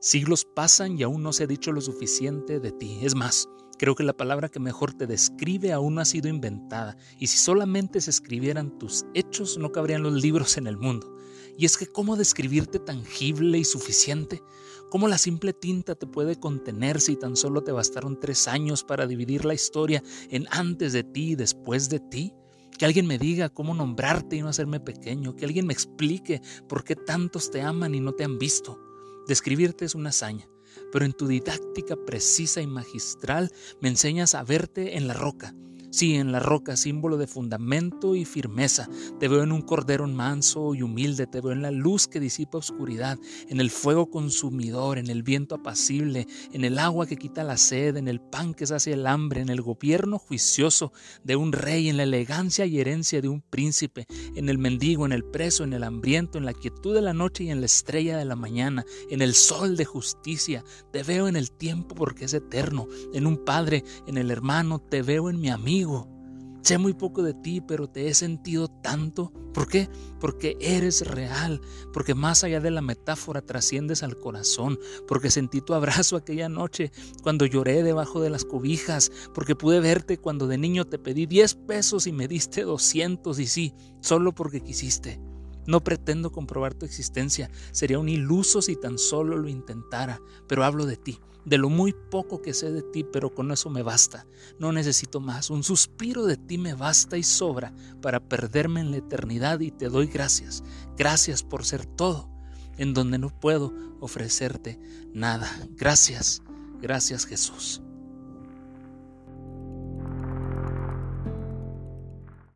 Siglos pasan y aún no se ha dicho lo suficiente de ti. Es más, creo que la palabra que mejor te describe aún no ha sido inventada, y si solamente se escribieran tus hechos no cabrían los libros en el mundo. Y es que cómo describirte tangible y suficiente, cómo la simple tinta te puede contener si tan solo te bastaron tres años para dividir la historia en antes de ti y después de ti. Que alguien me diga cómo nombrarte y no hacerme pequeño, que alguien me explique por qué tantos te aman y no te han visto. Describirte es una hazaña, pero en tu didáctica precisa y magistral me enseñas a verte en la roca, Sí, en la roca, símbolo de fundamento y firmeza. Te veo en un cordero manso y humilde, te veo en la luz que disipa oscuridad, en el fuego consumidor, en el viento apacible, en el agua que quita la sed, en el pan que sacia el hambre, en el gobierno juicioso de un rey, en la elegancia y herencia de un príncipe, en el mendigo, en el preso, en el hambriento, en la quietud de la noche y en la estrella de la mañana, en el sol de justicia. Te veo en el tiempo porque es eterno, en un padre, en el hermano, te veo en mi amigo Sé muy poco de ti, pero te he sentido tanto. ¿Por qué? Porque eres real, porque más allá de la metáfora trasciendes al corazón, porque sentí tu abrazo aquella noche cuando lloré debajo de las cobijas, porque pude verte cuando de niño te pedí 10 pesos y me diste 200 y sí, solo porque quisiste. No pretendo comprobar tu existencia, sería un iluso si tan solo lo intentara, pero hablo de ti, de lo muy poco que sé de ti, pero con eso me basta. No necesito más, un suspiro de ti me basta y sobra para perderme en la eternidad y te doy gracias, gracias por ser todo, en donde no puedo ofrecerte nada. Gracias, gracias Jesús.